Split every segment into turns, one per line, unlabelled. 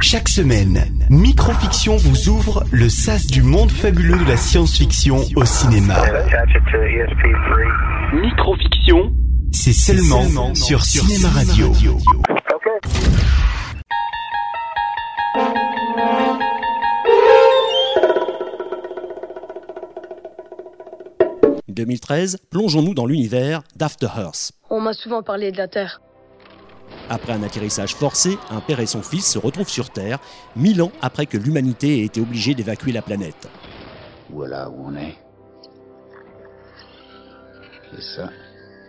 Chaque semaine, Microfiction vous ouvre le sas du monde fabuleux de la science-fiction au cinéma. Microfiction, c'est seulement, sur, Cinéma Radio.
2013, plongeons-nous dans l'univers d'After Earth.
On m'a souvent parlé de la Terre.
Après un atterrissage forcé, un père et son fils se retrouvent sur Terre, mille ans après que l'humanité ait été obligée d'évacuer la planète.
Voilà où on est. C'est ça.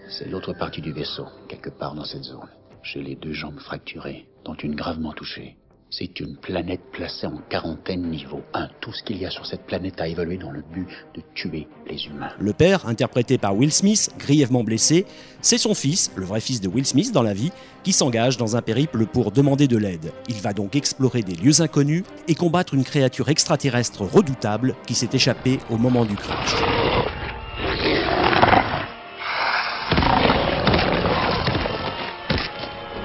C'est l'autre partie du vaisseau, quelque part dans cette zone. J'ai les deux jambes fracturées, dont une gravement touchée. C'est une planète placée en quarantaine niveau 1. Tout ce qu'il y a sur cette planète a évolué dans le but de tuer les humains.
Le père, interprété par Will Smith, grièvement blessé, c'est son fils, le vrai fils de Will Smith dans la vie, qui s'engage dans un périple pour demander de l'aide. Il va donc explorer des lieux inconnus et combattre une créature extraterrestre redoutable qui s'est échappée au moment du crash.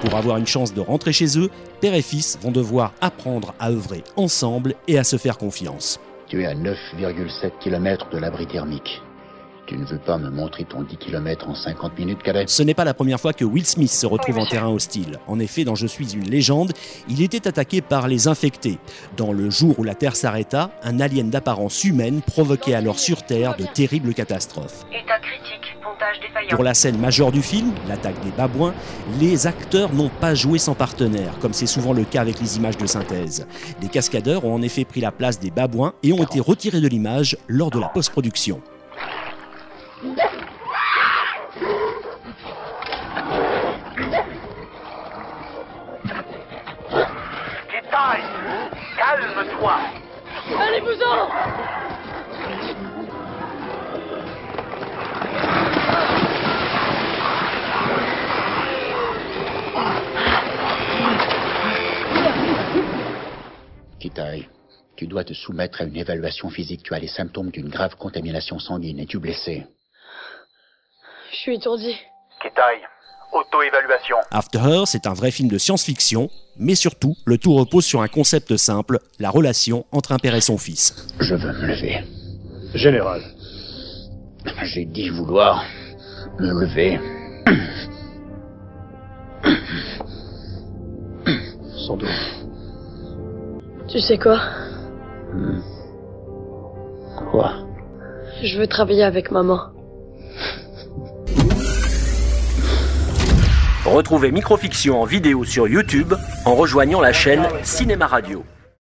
Pour avoir une chance de rentrer chez eux, père et fils vont devoir apprendre à œuvrer ensemble et à se faire confiance.
Tu es à 9,7 km de l'abri thermique. Tu ne veux pas me montrer ton 10 km en 50 minutes, cadet?
Ce n'est pas la première fois que Will Smith se retrouve en terrain hostile. En effet, dans Je suis une légende, il était attaqué par les infectés. Dans Le jour où la Terre s'arrêta, un alien d'apparence humaine provoquait alors sur Terre de terribles catastrophes. Pour la scène majeure du film, l'attaque des babouins, les acteurs n'ont pas joué sans partenaire, comme c'est souvent le cas avec les images de synthèse. Des cascadeurs ont en effet pris la place des babouins et ont été retirés de l'image lors de la post-production.
calme-toi
Allez-vous-en
Kitai, tu dois te soumettre à une évaluation physique. Tu as les symptômes d'une grave contamination sanguine. Es-tu blessé
Je suis étourdi.
Kitai, auto-évaluation.
After Her, c'est un vrai film de science-fiction, mais surtout, le tout repose sur un concept simple, la relation entre un père et son fils.
Je veux me lever.
Général.
J'ai dit vouloir me lever.
Sans doute.
Tu sais quoi
Quoi
Je veux travailler avec maman.
Retrouvez Microfiction en vidéo sur YouTube en rejoignant la chaîne Cinéma Radio.